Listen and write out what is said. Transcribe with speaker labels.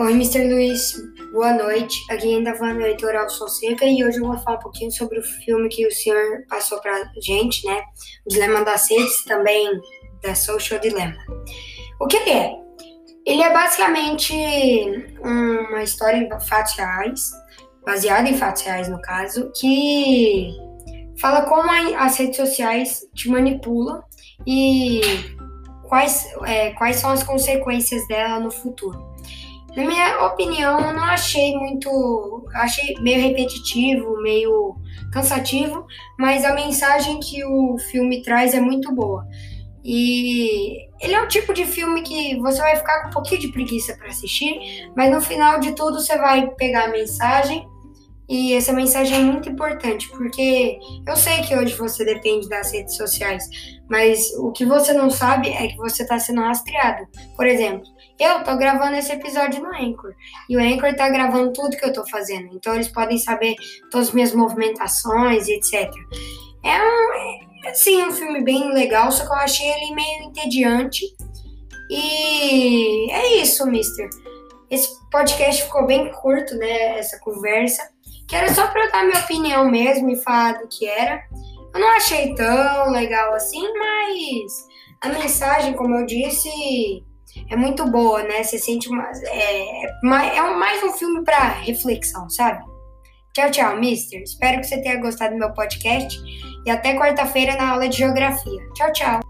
Speaker 1: Oi, Mr. Luiz. Boa noite. Aqui ainda falando Heitor Fonseca e hoje eu vou falar um pouquinho sobre o filme que o senhor passou pra gente, né? O Dilema das Redes, também da Social Dilemma. O que ele é? Ele é basicamente uma história em fatos reais, baseada em fatos reais no caso, que fala como as redes sociais te manipulam e quais, é, quais são as consequências dela no futuro. Na minha opinião, eu não achei muito. Achei meio repetitivo, meio cansativo, mas a mensagem que o filme traz é muito boa. E ele é um tipo de filme que você vai ficar com um pouquinho de preguiça para assistir, mas no final de tudo você vai pegar a mensagem e essa mensagem é muito importante, porque eu sei que hoje você depende das redes sociais, mas o que você não sabe é que você está sendo rastreado. Por exemplo, eu estou gravando esse episódio no Anchor, e o Anchor está gravando tudo que eu estou fazendo, então eles podem saber todas as minhas movimentações e etc. É um, é, sim, um filme bem legal, só que eu achei ele meio entediante. E é isso, mister. Esse podcast ficou bem curto, né? Essa conversa que era só pra eu dar minha opinião mesmo e falar do que era. Eu não achei tão legal assim, mas a mensagem, como eu disse, é muito boa, né? Você sente uma. É, é mais um filme para reflexão, sabe? Tchau, tchau, mister. Espero que você tenha gostado do meu podcast e até quarta-feira na aula de geografia. Tchau, tchau.